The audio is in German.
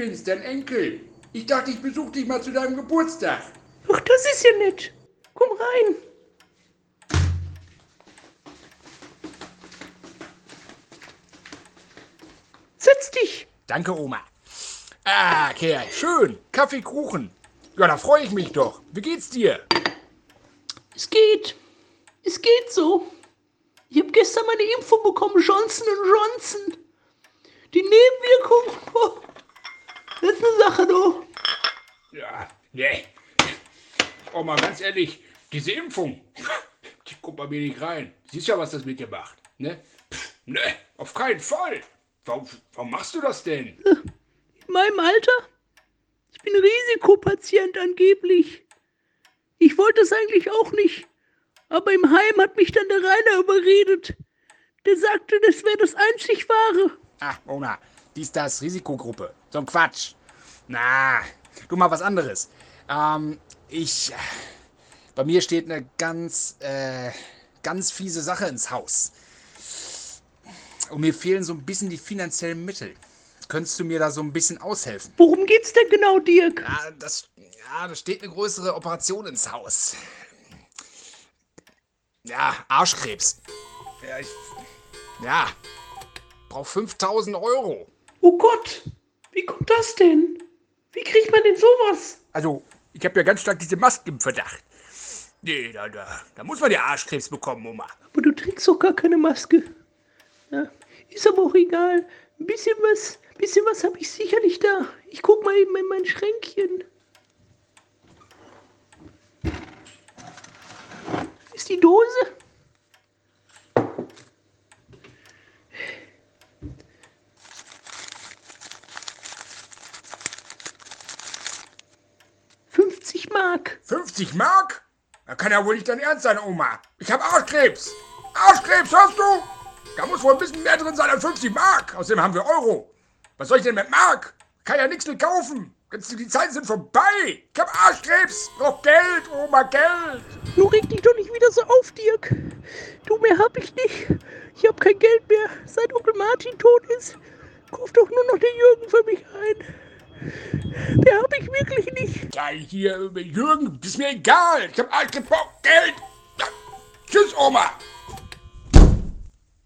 bin's, dein Enkel. Ich dachte, ich besuche dich mal zu deinem Geburtstag. Ach, das ist ja nett. Komm rein. Setz dich. Danke, Oma. Ah, Kerl, schön. Kaffee, Kuchen. Ja, da freue ich mich doch. Wie geht's dir? Es geht. Es geht so. Ich habe gestern meine Impfung bekommen, Johnson Johnson. Die Nebenwirkung, oh, das ist eine Sache, du. Ja, nee. Oma, ganz ehrlich, diese Impfung, die kommt bei mir nicht rein. Siehst ja, was das mit dir macht, ne? Pff, ne, auf keinen Fall. Warum, warum machst du das denn? In meinem Alter? Ich bin Risikopatient angeblich. Ich wollte es eigentlich auch nicht. Aber im Heim hat mich dann der Rainer überredet. Der sagte, das wäre das einzig wahre. Ach, Oma, dies, das, Risikogruppe. So ein Quatsch. Na, du mal was anderes. Ähm, ich. Bei mir steht eine ganz, äh, ganz fiese Sache ins Haus. Und mir fehlen so ein bisschen die finanziellen Mittel. Könntest du mir da so ein bisschen aushelfen? Worum geht's denn genau, Dirk? Ja, das, ja, da steht eine größere Operation ins Haus. Ja, Arschkrebs. Ja, ich. Ja. Brauch 5000 Euro. Oh Gott, wie kommt das denn? Wie kriegt man denn sowas? Also, ich habe ja ganz stark diese Masken im Verdacht. Nee, da, da, da muss man ja Arschkrebs bekommen, Oma. Aber du trägst doch gar keine Maske. Ja, ist aber auch egal. Ein bisschen was, bisschen was habe ich sicherlich da. Ich guck mal eben in mein Schränkchen. Ist die Dose? Mark. 50 Mark? Das kann ja wohl nicht dein Ernst sein, Oma. Ich habe Arschkrebs. Arschkrebs, hörst du? Da muss wohl ein bisschen mehr drin sein als 50 Mark. Außerdem haben wir Euro. Was soll ich denn mit Mark? Kann ja nichts mehr kaufen. Die Zeiten sind vorbei. Ich hab Arschkrebs. Brauch Geld, Oma, Geld. Du reg dich doch nicht wieder so auf, Dirk. Du, mehr hab ich nicht. Ich hab kein Geld mehr. Seit Onkel Martin tot ist, kauf doch nur noch den Jürgen für mich ein. Wirklich nicht. Ja, hier, Jürgen, ist mir egal. Ich hab. Brauch Geld. Tschüss, Oma.